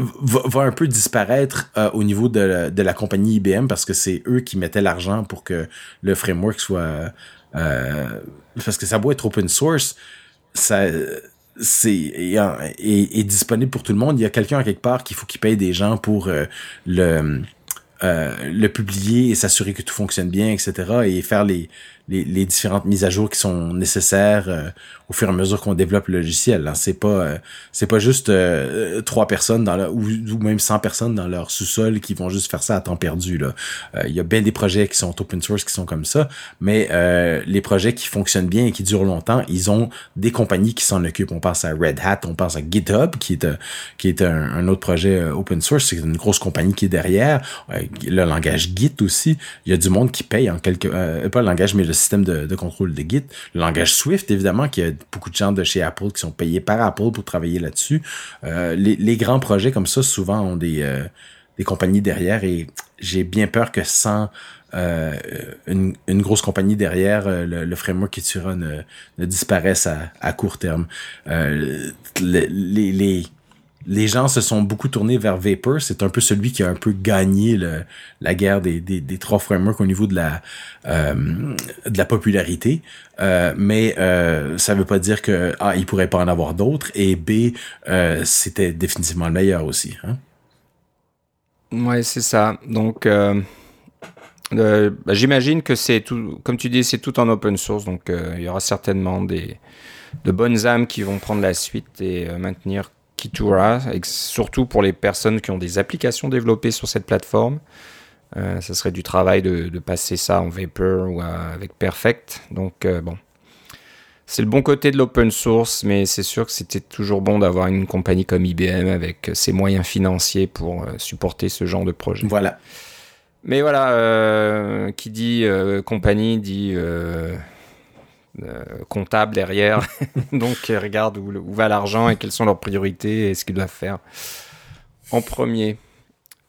va, un peu disparaître euh, au niveau de la, de la, compagnie IBM parce que c'est eux qui mettaient l'argent pour que le framework soit euh, parce que ça doit être open source ça c'est est, disponible pour tout le monde. Il y a quelqu'un quelque part qu'il faut qu'il paye des gens pour euh, le le publier et s'assurer que tout fonctionne bien etc et faire les les, différentes mises à jour qui sont nécessaires au fur et à mesure qu'on développe le logiciel. Hein. C'est pas euh, c'est pas juste euh, trois personnes dans la, ou, même 100 personnes dans leur sous-sol qui vont juste faire ça à temps perdu. Euh, il y a bien des projets qui sont open source qui sont comme ça, mais les projets qui fonctionnent bien et qui durent longtemps, ils ont des compagnies qui s'en occupent. On pense à Red Hat, on pense à GitHub qui est qui est un, autre projet open source. C'est une grosse compagnie qui est derrière. le langage Git aussi, il y a du monde qui paye en quelque pas le langage mais le système de, contrôle de Git. Le langage Swift évidemment qui a beaucoup de gens de chez Apple qui sont payés par Apple pour travailler là-dessus. Euh, les, grands projets comme ça, souvent, ont des, euh, des compagnies derrière et j'ai bien peur que sans euh, une, grosse compagnie derrière, le, framework Kitura ne, ne disparaisse à, court terme. Les gens se sont beaucoup tournés vers Vapor. C'est un peu celui qui a un peu gagné la guerre des, trois frameworks au niveau de la euh, popularité. Euh, mais euh, ça veut pas dire que A, il pourrait pas en avoir d'autres et B, euh, c'était définitivement le meilleur aussi. Hein? Ouais, c'est ça. Donc bah, j'imagine que c'est tout, comme tu dis, c'est tout en open source. Donc il y aura certainement des de bonnes âmes qui vont prendre la suite et maintenir Kitura, surtout pour les personnes qui ont des applications développées sur cette plateforme. Euh, ça serait du travail de, passer ça en Vapor ou avec Perfect. Donc euh, bon, c'est le bon côté de l'open source, mais c'est sûr que c'était toujours bon d'avoir une compagnie comme IBM avec ses moyens financiers pour euh, supporter ce genre de projet. Voilà. Mais voilà, qui dit compagnie dit euh, comptable derrière. *laughs* Donc, ils regardent où, va l'argent et quelles sont leurs priorités et ce qu'ils doivent faire en premier.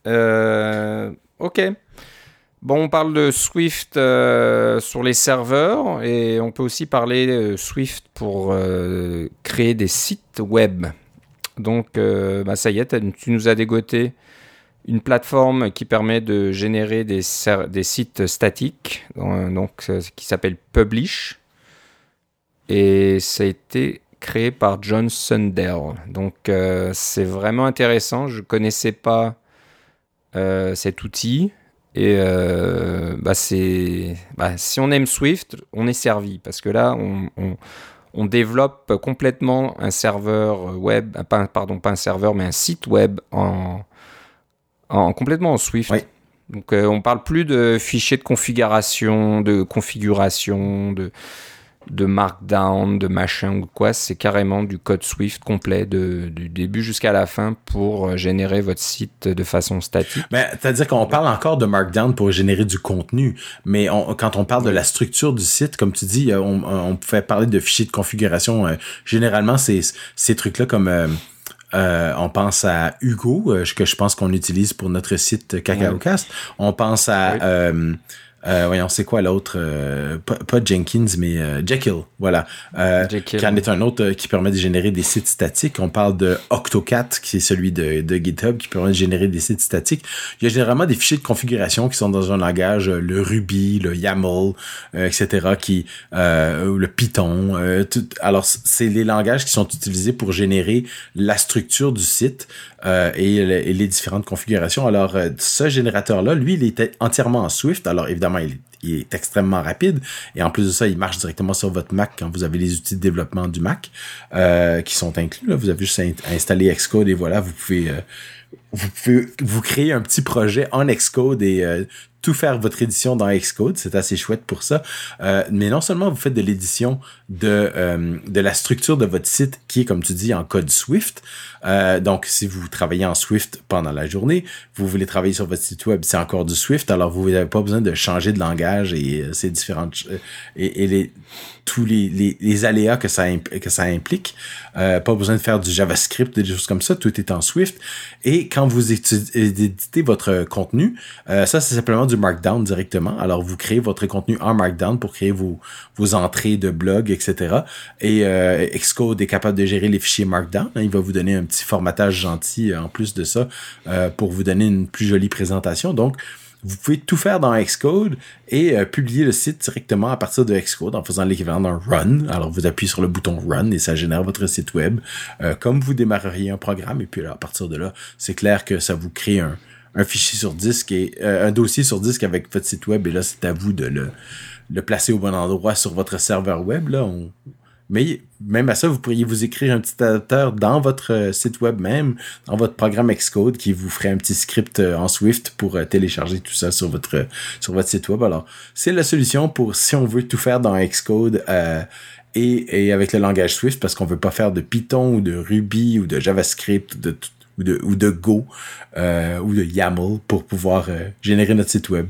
Euh, ok. Bon, on parle de Swift euh, sur les serveurs et on peut aussi parler de Swift pour créer des sites web. Donc, bah, ça y est, tu nous as dégoté une plateforme qui permet de générer des, des sites statiques, donc, qui s'appelle Publish. Et ça a été créé par John Sundell. Donc euh, c'est vraiment intéressant. Je ne connaissais pas euh, cet outil. Et euh, bah, c'est, bah, si on aime Swift, on est servi. Parce que là, on, on, développe complètement un serveur web, pas, pardon, pas un serveur, mais un site web en, en complètement en Swift. Donc on parle plus de fichiers de configuration, de configuration, de de markdown, de machin ou quoi, c'est carrément du code Swift complet de, du début jusqu'à la fin pour euh, générer votre site de façon statique. Ben, c'est-à-dire qu'on parle encore de markdown pour générer du contenu, mais quand on parle de la structure du site, comme tu dis, euh, on, on pouvait parler de fichiers de configuration. Euh, généralement, c'est ces trucs-là comme on pense à Hugo, que je pense qu'on utilise pour notre site CacaoCast. On pense à euh, voyons, c'est quoi l'autre euh, pas, Jenkins, mais euh, Jekyll, voilà. Euh, Jekyll. Qui en est un autre euh, qui permet de générer des sites statiques. On parle de Octocat, qui est celui de, de, GitHub, qui permet de générer des sites statiques. Il y a généralement des fichiers de configuration qui sont dans un langage, le Ruby, le YAML, etc., qui, le Python. Tout, alors, c'est les langages qui sont utilisés pour générer la structure du site et, et, les différentes configurations. Alors, ce générateur-là, lui, il était entièrement en Swift. Alors, évidemment, il, est extrêmement rapide. Et en plus de ça, il marche directement sur votre Mac quand vous avez les outils de développement du Mac euh, qui sont inclus. Là. Vous avez juste à installer Xcode et voilà, vous pouvez... Euh, vous pouvez vous créer un petit projet en Xcode et euh, tout faire votre édition dans Xcode, c'est assez chouette pour ça. Euh, mais non seulement vous faites de l'édition de euh, de la structure de votre site qui est comme tu dis en code Swift. Euh, donc si vous travaillez en Swift pendant la journée, vous voulez travailler sur votre site web, c'est encore du Swift, alors vous n'avez pas besoin de changer de langage et euh, c'est différentes et, et les tous les, les, les, aléas que ça que ça implique. pas besoin de faire du JavaScript des choses comme ça, tout est en Swift. Et quand vous éditez votre contenu, ça c'est simplement du Markdown directement. Alors, vous créez votre contenu en Markdown pour créer vos, entrées de blog, etc. Et euh, Xcode est capable de gérer les fichiers Markdown. Il va vous donner un petit formatage gentil euh, en plus de ça euh, pour vous donner une plus jolie présentation. Donc, vous pouvez tout faire dans Xcode et publier le site directement à partir de Xcode en faisant l'équivalent d'un run. Alors vous appuyez sur le bouton run et ça génère votre site web comme vous démarreriez un programme. Et puis à partir de là, c'est clair que ça vous crée un, un fichier sur disque et euh, un dossier sur disque avec votre site web. Et là c'est à vous de le, placer au bon endroit sur votre serveur web là. Mais même à ça vous pourriez vous écrire un petit adapteur dans votre euh, site web même dans votre programme Xcode qui vous ferait un petit script euh, en Swift pour télécharger tout ça sur votre sur votre site web. Alors c'est la solution pour si on veut tout faire dans Xcode et, et avec le langage Swift parce qu'on veut pas faire de Python ou de Ruby ou de JavaScript de tout ou de, ou de Go euh, ou de YAML pour pouvoir euh, générer notre site web.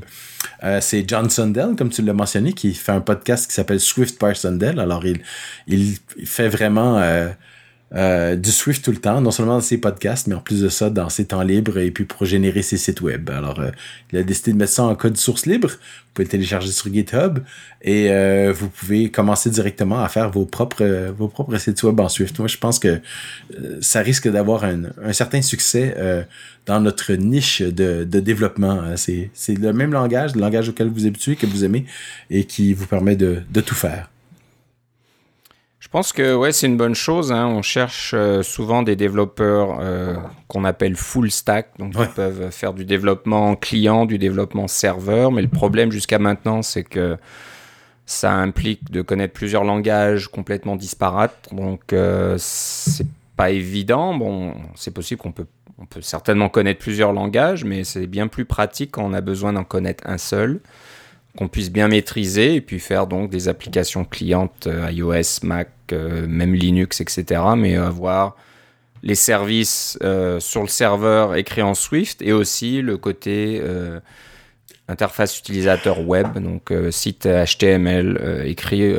Euh, c'est John Sundell, comme tu l'as mentionné, qui fait un podcast qui s'appelle Swift by Sundell. Alors, il, il fait vraiment euh, du Swift tout le temps, non seulement dans ses podcasts, mais en plus de ça, dans ses temps libres et puis pour générer ses sites web. Alors, euh, il a décidé de mettre ça en code source libre. Vous pouvez le télécharger sur GitHub et euh, vous pouvez commencer directement à faire vos propres vos propres sites web en Swift. Moi, je pense que ça risque d'avoir un, un, certain succès dans notre niche de, de développement. C'est, le même langage, le langage auquel vous habituez, que vous aimez et qui vous permet de, de tout faire. Je pense que ouais, c'est une bonne chose. Hein. On cherche euh, souvent des développeurs euh, qu'on appelle full stack, donc ils peuvent faire du développement client, du développement serveur. Mais le problème jusqu'à maintenant, c'est que ça implique de connaître plusieurs langages complètement disparates. Donc euh, c'est pas évident. Bon, c'est possible qu'on peut on peut certainement connaître plusieurs langages, mais c'est bien plus pratique quand on a besoin d'en connaître un seul qu'on puisse bien maîtriser et puis faire donc des applications clientes euh, iOS, Mac, euh, même Linux, etc. Mais avoir les services euh, sur le serveur écrits en Swift et aussi le côté interface utilisateur web, donc site HTML écrit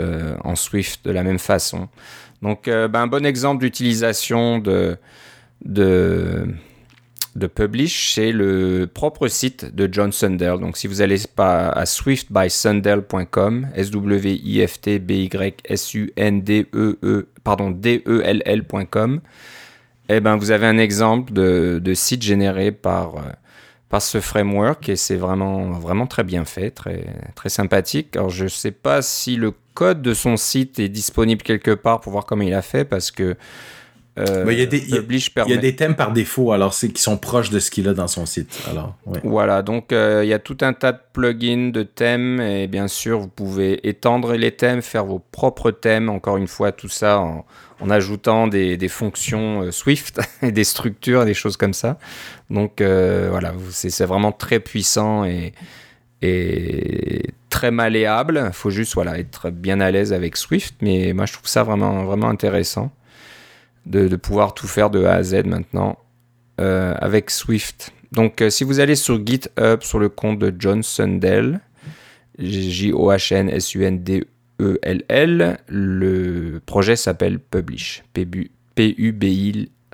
en Swift de la même façon. Donc ben, un bon exemple d'utilisation de, de de Publish, c'est le propre site de John Sundell. Donc si vous allez à swiftbysundell.com, S W I F T B Y S U N D E pardon D E L L.com, eh ben vous avez un exemple de, de site généré par euh, par ce framework et c'est vraiment vraiment très bien fait, très très sympathique. Alors je sais pas si le code de son site est disponible quelque part pour voir comment il a fait parce que Euh, il, y a des, il, y a, des, thèmes par défaut, alors c'est qui sont proches de ce qu'il a dans son site. Alors, Voilà, donc euh, il y a tout un tas de plugins de thèmes et bien sûr vous pouvez étendre les thèmes, faire vos propres thèmes. Encore une fois, tout ça en, en ajoutant des, des fonctions euh, Swift *laughs* et des structures, des choses comme ça. Donc voilà, c'est vraiment très puissant et, et très malléable. Il faut juste voilà être bien à l'aise avec Swift, mais moi je trouve ça vraiment vraiment intéressant de, pouvoir tout faire de A à Z maintenant euh, avec Swift. Donc, euh, si vous allez sur GitHub sur le compte de John Sundell, J-O-H-N-S-U-N-D-E-L-L, le projet s'appelle Publish.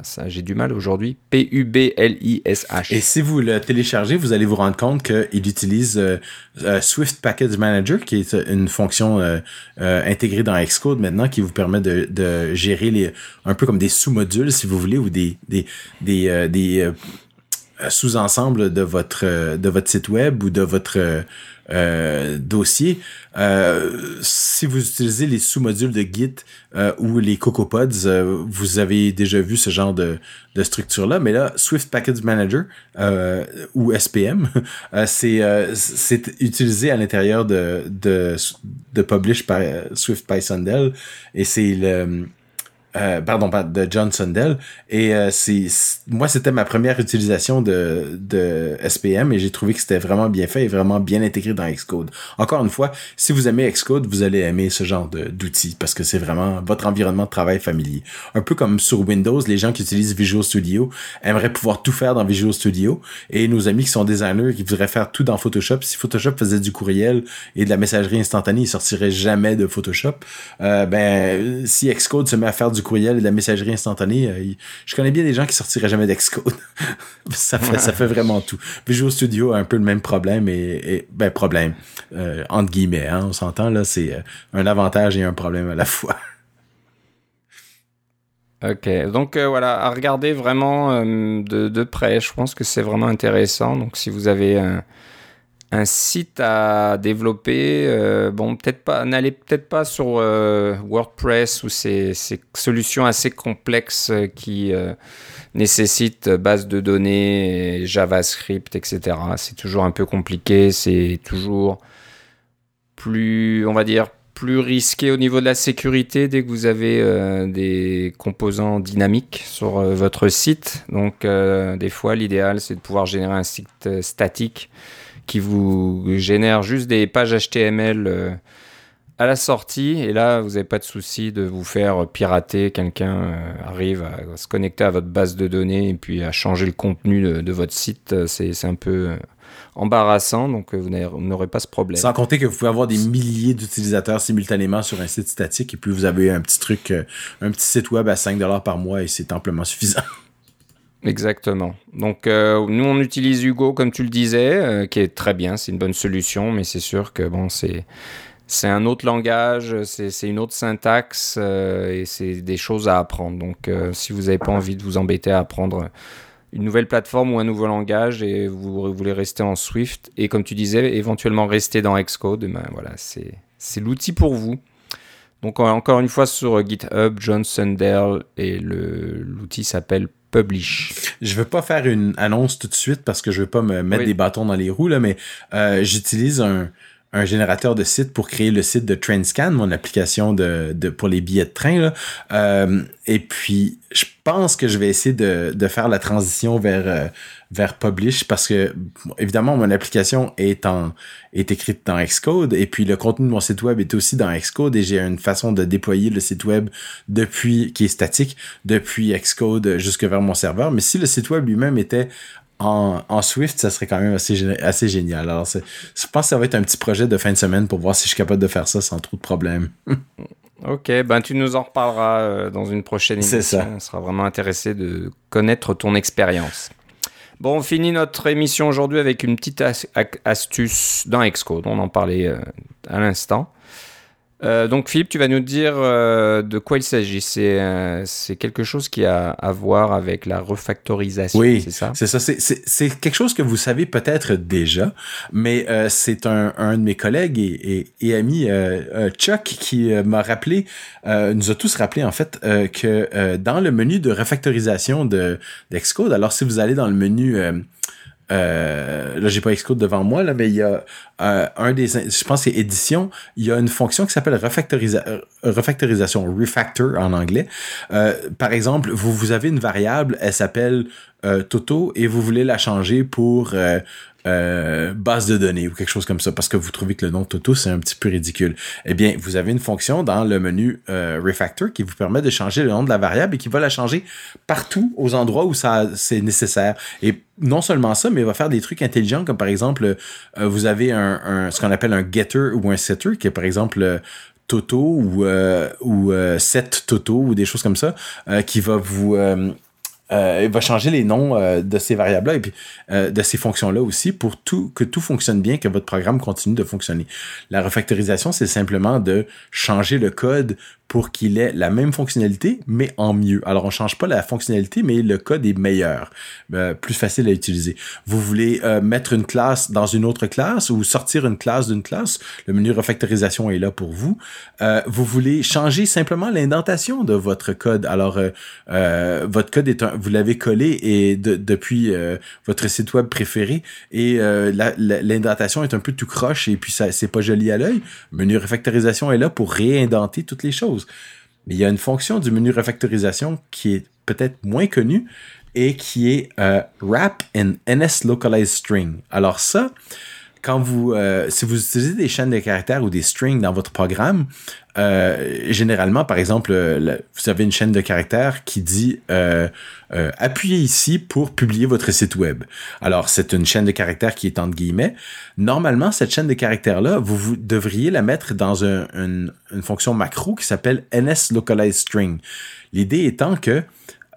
P-U-B-I j'ai du mal aujourd'hui. P-U-B-L-I-S-H. Et si vous le téléchargez, vous allez vous rendre compte qu'il utilise euh, euh, Swift Package Manager, qui est une fonction euh, intégrée dans Xcode maintenant, qui vous permet de, gérer les un peu comme des sous-modules, si vous voulez, ou des sous-ensembles de votre site web ou de votre euh, dossier. Euh, si vous utilisez les sous-modules de Git euh, ou les CocoaPods, vous avez déjà vu ce genre de, structure-là. Mais là, Swift Package Manager ou SPM, *laughs* c'est utilisé à l'intérieur de, de, Publish par Swift Python et c'est le euh, pardon, de John Sundell. Et euh, c'est moi, c'était ma première utilisation de, de SPM et j'ai trouvé que c'était vraiment bien fait et vraiment bien intégré dans Xcode. Encore une fois, si vous aimez Xcode, vous allez aimer ce genre d'outils parce que c'est vraiment votre environnement de travail familier. Un peu comme sur Windows, les gens qui utilisent Visual Studio aimeraient pouvoir tout faire dans Visual Studio et nos amis qui sont designers qui voudraient faire tout dans Photoshop. Si Photoshop faisait du courriel et de la messagerie instantanée, ils sortiraient jamais de Photoshop. Euh, ben, si Xcode se met à faire du courriel et de la messagerie instantanée, euh, je connais bien des gens qui sortiraient jamais d'Excode. *laughs* ça fait ça fait vraiment tout. Visual Studio a un peu le même problème et, ben problème euh, entre guillemets, hein, on s'entend là, c'est euh, un avantage et un problème à la fois. *laughs* Ok, donc voilà, à regarder vraiment de, de, près. Je pense que c'est vraiment intéressant. Donc si vous avez un, un site à développer. Euh, bon, peut-être pas, n'allez peut-être pas sur euh, WordPress ou ces, solutions assez complexes euh, qui nécessitent base de données, JavaScript, etc. C'est toujours un peu compliqué, c'est toujours plus, on va dire, plus risqué au niveau de la sécurité dès que vous avez des composants dynamiques sur votre site. Donc, des fois, l'idéal, c'est de pouvoir générer un site statique qui vous génère juste des pages HTML euh, à la sortie. Et là, vous n'avez pas de souci de vous faire pirater. Quelqu'un euh, arrive à se connecter à votre base de données et puis à changer le contenu de, votre site. C'est un peu euh, embarrassant, donc vous n'aurez pas ce problème. Sans compter que vous pouvez avoir des milliers d'utilisateurs simultanément sur un site statique et puis vous avez un petit truc, un petit site web à 5$ par mois et c'est amplement suffisant. *laughs* Exactement. Donc euh, nous on utilise Hugo comme tu le disais, euh, qui est très bien, c'est une bonne solution, mais c'est sûr que bon c'est c'est un autre langage, c'est une autre syntaxe euh, et c'est des choses à apprendre. Donc si vous n'avez pas envie de vous embêter à apprendre une nouvelle plateforme ou un nouveau langage et vous voulez rester en Swift et comme tu disais éventuellement rester dans Xcode, ben voilà c'est l'outil pour vous. Donc encore une fois sur GitHub, John Sundell et l'outil s'appelle Publish. Je veux pas faire une annonce tout de suite parce que je veux pas me mettre des bâtons dans les roues là, mais euh, j'utilise un, un générateur de site pour créer le site de Trendscan, mon application de, pour les billets de train. Euh, et puis, je pense que je vais essayer de, de faire la transition vers euh, vers Publish parce que évidemment mon application est en est écrite dans Xcode et puis le contenu de mon site web est aussi dans Xcode et j'ai une façon de déployer le site web depuis qui est statique depuis Xcode jusque vers mon serveur. Mais si le site web lui-même était en, Swift, ça serait quand même assez, assez génial. Alors, je pense que ça va être un petit projet de fin de semaine pour voir si je suis capable de faire ça sans trop de problèmes. *laughs* ok, ben tu nous en reparleras euh, dans une prochaine émission. Ça. On sera vraiment intéressé de connaître ton expérience. Bon, on finit notre émission aujourd'hui avec une petite astuce dans Xcode. On en parlait euh, à l'instant. Euh, donc Philippe, tu vas nous dire euh, de quoi il s'agit. C'est euh, c'est quelque chose qui a à voir avec la refactorisation, Oui, c'est ça? C'est ça. C'est- C'est c'est quelque chose que vous savez peut-être déjà, mais euh, c'est un, un de mes collègues et, et, euh, euh, Chuck, qui m'a rappelé, euh, nous a tous rappelé en fait, euh, que euh, dans le menu de refactorisation de d'Excode, alors si vous allez dans le menu euh, euh, là, j'ai pas Xcode devant moi, là, mais il y a euh, un des, je pense que c'est édition, il y a une fonction qui s'appelle refactorisa euh, refactorisation, refactor en anglais. Euh, par exemple, vous, vous avez une variable, elle s'appelle euh, Toto et vous voulez la changer pour euh, base de données ou quelque chose comme ça parce que vous trouvez que le nom Toto c'est un petit peu ridicule. Eh bien, vous avez une fonction dans le menu euh, refactor qui vous permet de changer le nom de la variable et qui va la changer partout aux endroits où ça c'est nécessaire. Et non seulement ça, mais il va faire des trucs intelligents comme par exemple euh, vous avez ce qu'on appelle un getter ou un setter qui est par exemple Toto ou ou set Toto ou des choses comme ça qui va vous euh, il va changer les noms euh, de ces variables-là et puis euh, de ces fonctions-là aussi pour que tout fonctionne bien, que votre programme continue de fonctionner. La refactorisation, c'est simplement de changer le code pour qu'il ait la même fonctionnalité, mais en mieux. Alors, on change pas la fonctionnalité, mais le code est meilleur, euh, plus facile à utiliser. Vous voulez euh, mettre une classe dans une autre classe ou sortir une classe d'une classe, le menu refactorisation est là pour vous. Euh, vous voulez changer simplement l'indentation de votre code? Alors, votre code est un, vous l'avez collé et de- depuis votre site web préféré et l'indentation est un peu tout croche et puis ça c'est pas joli à l'œil. Menu refactorisation est là pour réindenter toutes les choses. Il y a une fonction du menu refactorisation qui est peut-être moins connue et qui est euh, wrap in NS localized string. Alors ça, quand vous, euh, si vous utilisez des chaînes de caractères ou des strings dans votre programme, euh, généralement, par exemple, euh, vous avez une chaîne de caractères qui dit euh, appuyez ici pour publier votre site web. Alors, c'est une chaîne de caractères qui est entre guillemets. Normalement, cette chaîne de caractères-là, vous, vous devriez la mettre dans un- une, fonction macro qui s'appelle NS. L'idée étant que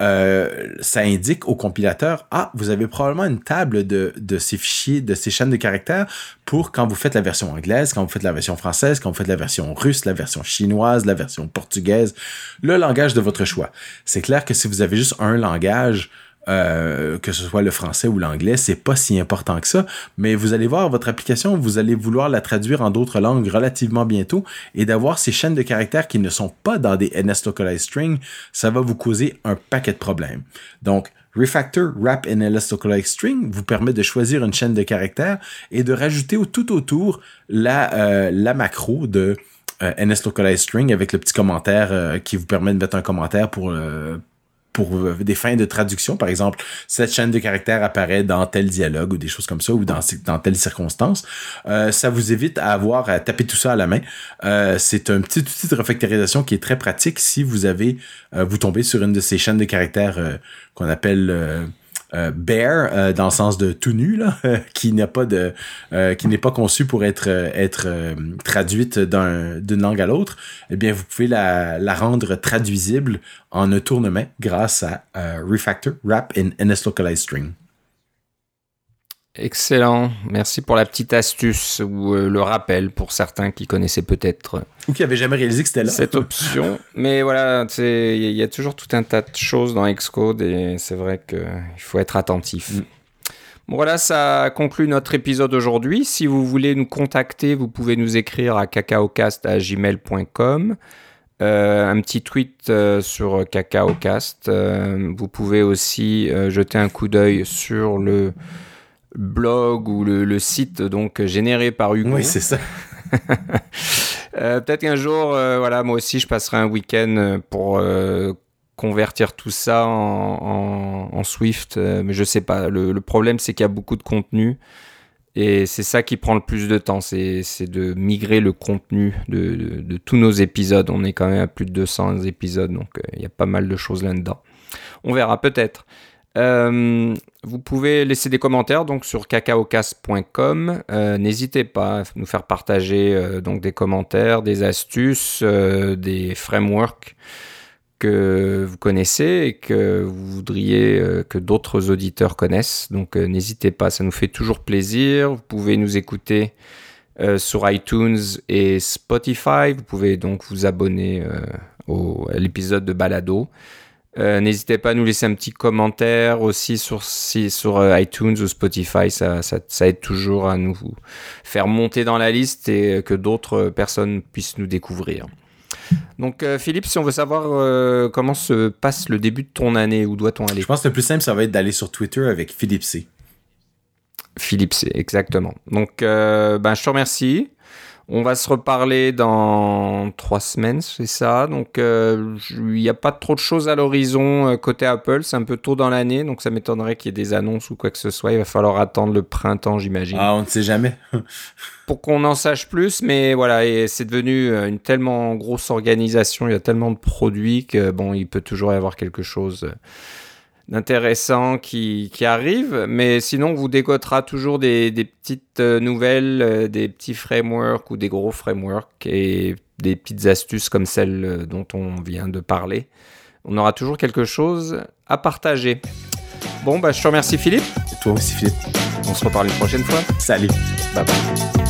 euh, ça indique au compilateur, ah, vous avez probablement une table de, de ces fichiers, de ces chaînes de caractères pour quand vous faites la version anglaise, quand vous faites la version française, quand vous faites la version russe, la version chinoise, la version portugaise, le langage de votre choix. C'est clair que si vous avez juste un langage, euh, que ce soit le français ou l'anglais, c'est pas si important que ça, mais vous allez voir votre application, vous allez vouloir la traduire en d'autres langues relativement bientôt et d'avoir ces chaînes de caractères qui ne sont pas dans des NS string, ça va vous causer un paquet de problèmes. Donc, Refactor Wrap in NS Localized String vous permet de choisir une chaîne de caractères et de rajouter tout autour la, euh, la macro de euh, NS String avec le petit commentaire euh, qui vous permet de mettre un commentaire pour, euh, pour euh, des fins de traduction. Par exemple, cette chaîne de caractères apparaît dans tel dialogue ou des choses comme ça ou dans, dans telle circonstance. Euh, ça vous évite à avoir à taper tout ça à la main. Euh, c'est un petit outil de refactorisation qui est très pratique si vous avez, vous tombez sur une de ces chaînes de caractères qu'on appelle euh, bare euh, dans le sens de tout nu là, *laughs* qui n'a pas de euh, qui n'est pas conçu pour être euh, être euh, traduite d'un- d'une langue à l'autre, eh bien vous pouvez la, la rendre traduisible en un tournement grâce à Refactor Wrap in NS Localized String. Excellent. Merci pour la petite astuce ou euh, le rappel pour certains qui connaissaient peut-être Ou qui avait jamais réalisé que c'était là. cette option. Mais voilà, c'est- il y a toujours tout un tas de choses dans Xcode et c'est vrai qu'il faut être attentif. Mm. Bon, voilà, ça conclut notre épisode aujourd'hui. Si vous voulez nous contacter, vous pouvez nous écrire à cacaocast.gmail.com. Euh, un petit tweet euh, sur Cacaocast. Euh, vous pouvez aussi euh, jeter un coup d'œil sur le blog ou le, le site donc généré par Hugo. Oui, c'est ça. *laughs* Euh, Peut-être qu'un jour, euh, voilà, moi aussi, je passerai un week-end euh, pour euh, convertir tout ça en, en- en Swift, mais je sais pas. Le, le problème, c'est qu'il y a beaucoup de contenu et c'est ça qui prend le plus de temps, c'est c'est de migrer le contenu de, de- de tous nos épisodes. On est quand même à plus de 200 épisodes, donc il y a pas mal de choses là-dedans. On verra peut-être. Euh, vous pouvez laisser des commentaires donc sur cacaocast.com. Euh, N'hésitez pas à nous faire partager euh, donc des commentaires, des astuces, des frameworks que vous connaissez et que vous voudriez que d'autres auditeurs connaissent. Donc n'hésitez pas, ça nous fait toujours plaisir. Vous pouvez nous écouter sur iTunes et Spotify. Vous pouvez donc vous abonner au, à l'épisode de Balado. N'hésitez pas à nous laisser un petit commentaire aussi sur, sur iTunes ou Spotify, ça, ça, ça, aide toujours à nous faire monter dans la liste et que d'autres personnes puissent nous découvrir. Donc euh, Philippe, si on veut savoir euh, comment se passe le début de ton année, où doit-on aller? Je pense que le plus simple, ça va être d'aller sur Twitter avec Philippe C. Philippe C, exactement. Donc euh, ben, je te remercie. On va se reparler dans trois semaines, c'est ça. Donc, euh, il n'y a pas trop de choses à l'horizon euh, côté Apple. C'est un peu tôt dans l'année, donc ça m'étonnerait qu'il y ait des annonces ou quoi que ce soit. Il va falloir attendre le printemps, j'imagine. Ah, on ne sait jamais. *laughs* Pour qu'on en sache plus, mais voilà, et c'est devenu euh, une tellement grosse organisation. Il y a tellement de produits que bon, il peut toujours y avoir quelque chose intéressant qui, qui arrive, mais sinon on vous décotera toujours des, des petites euh, nouvelles, euh, des petits frameworks ou des gros frameworks et des petites astuces comme celle euh, dont on vient de parler. On aura toujours quelque chose à partager. Bon, bah, je te remercie Philippe. Et toi aussi Philippe. On se reparle une prochaine fois. Salut. Bye bye.